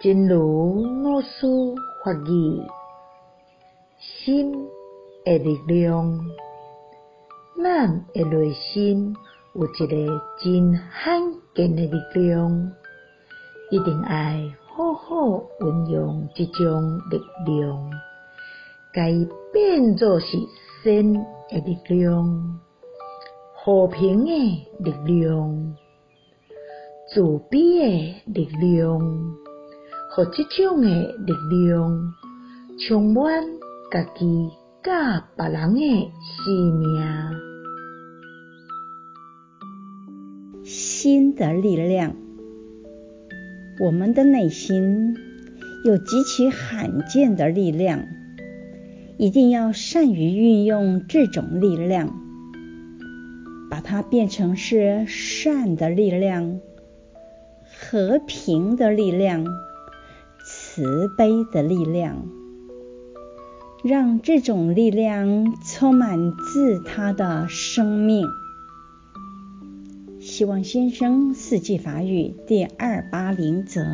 真如老师法语，心的力量，咱的内心有一个真罕见的力量，一定要好好运用这种力量，改变作是心的力量、和平的力量、慈悲的力量。和这种诶力量充满家己甲别人诶生命。心的力量，我们的内心有极其罕见的力量，一定要善于运用这种力量，把它变成是善的力量、和平的力量。慈悲的力量，让这种力量充满自他的生命。希望先生四季法语第二八零则。